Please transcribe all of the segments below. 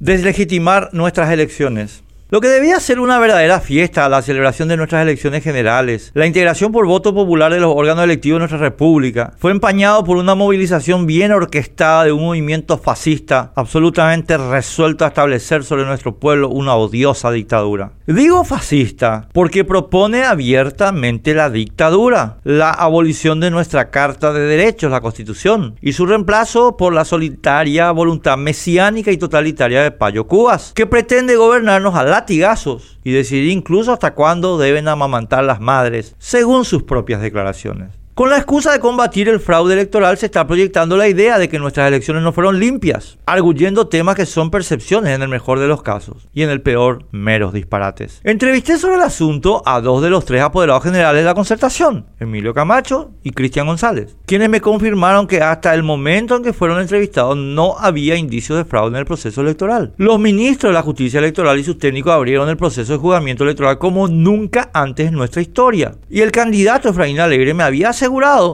deslegitimar nuestras elecciones. Lo que debía ser una verdadera fiesta, la celebración de nuestras elecciones generales, la integración por voto popular de los órganos electivos de nuestra república, fue empañado por una movilización bien orquestada de un movimiento fascista, absolutamente resuelto a establecer sobre nuestro pueblo una odiosa dictadura. Digo fascista porque propone abiertamente la dictadura, la abolición de nuestra Carta de Derechos, la Constitución, y su reemplazo por la solitaria voluntad mesiánica y totalitaria de Payo Cubas, que pretende gobernarnos a la latigazos y decidir incluso hasta cuándo deben amamantar las madres, según sus propias declaraciones. Con la excusa de combatir el fraude electoral se está proyectando la idea de que nuestras elecciones no fueron limpias, arguyendo temas que son percepciones en el mejor de los casos y en el peor meros disparates. Entrevisté sobre el asunto a dos de los tres apoderados generales de la concertación, Emilio Camacho y Cristian González, quienes me confirmaron que hasta el momento en que fueron entrevistados no había indicios de fraude en el proceso electoral. Los ministros de la justicia electoral y sus técnicos abrieron el proceso de juzgamiento electoral como nunca antes en nuestra historia. Y el candidato Efraín Alegre me había asegurado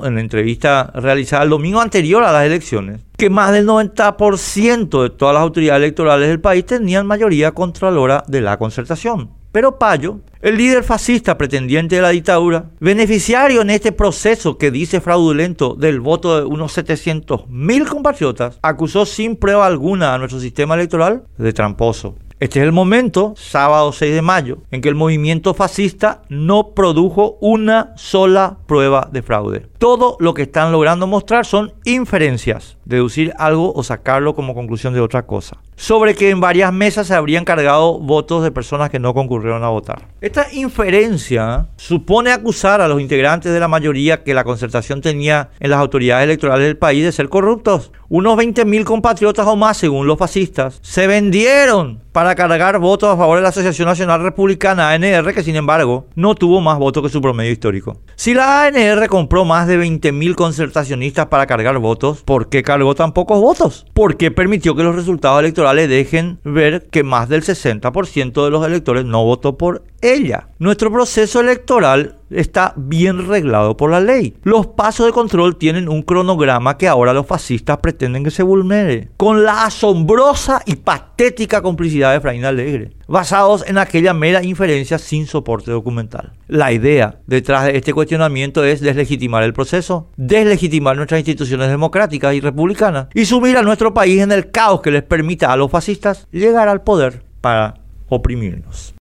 en la entrevista realizada el domingo anterior a las elecciones que más del 90% de todas las autoridades electorales del país tenían mayoría controlora de la concertación. Pero Payo, el líder fascista pretendiente de la dictadura, beneficiario en este proceso que dice fraudulento del voto de unos 700.000 compatriotas, acusó sin prueba alguna a nuestro sistema electoral de tramposo. Este es el momento, sábado 6 de mayo, en que el movimiento fascista no produjo una sola prueba de fraude. Todo lo que están logrando mostrar son inferencias, deducir algo o sacarlo como conclusión de otra cosa. Sobre que en varias mesas se habrían cargado votos de personas que no concurrieron a votar. Esta inferencia supone acusar a los integrantes de la mayoría que la concertación tenía en las autoridades electorales del país de ser corruptos. Unos 20.000 compatriotas o más, según los fascistas, se vendieron para cargar votos a favor de la Asociación Nacional Republicana ANR, que sin embargo no tuvo más votos que su promedio histórico. Si la ANR compró más de 20.000 concertacionistas para cargar votos, ¿por qué cargó tan pocos votos? ¿Por qué permitió que los resultados electorales dejen ver que más del 60% de los electores no votó por ella. Nuestro proceso electoral está bien reglado por la ley. Los pasos de control tienen un cronograma que ahora los fascistas pretenden que se vulnere, con la asombrosa y patética complicidad de Efraín Alegre, basados en aquella mera inferencia sin soporte documental. La idea detrás de este cuestionamiento es deslegitimar el proceso, deslegitimar nuestras instituciones democráticas y republicanas y sumir a nuestro país en el caos que les permita a los fascistas llegar al poder para oprimirnos.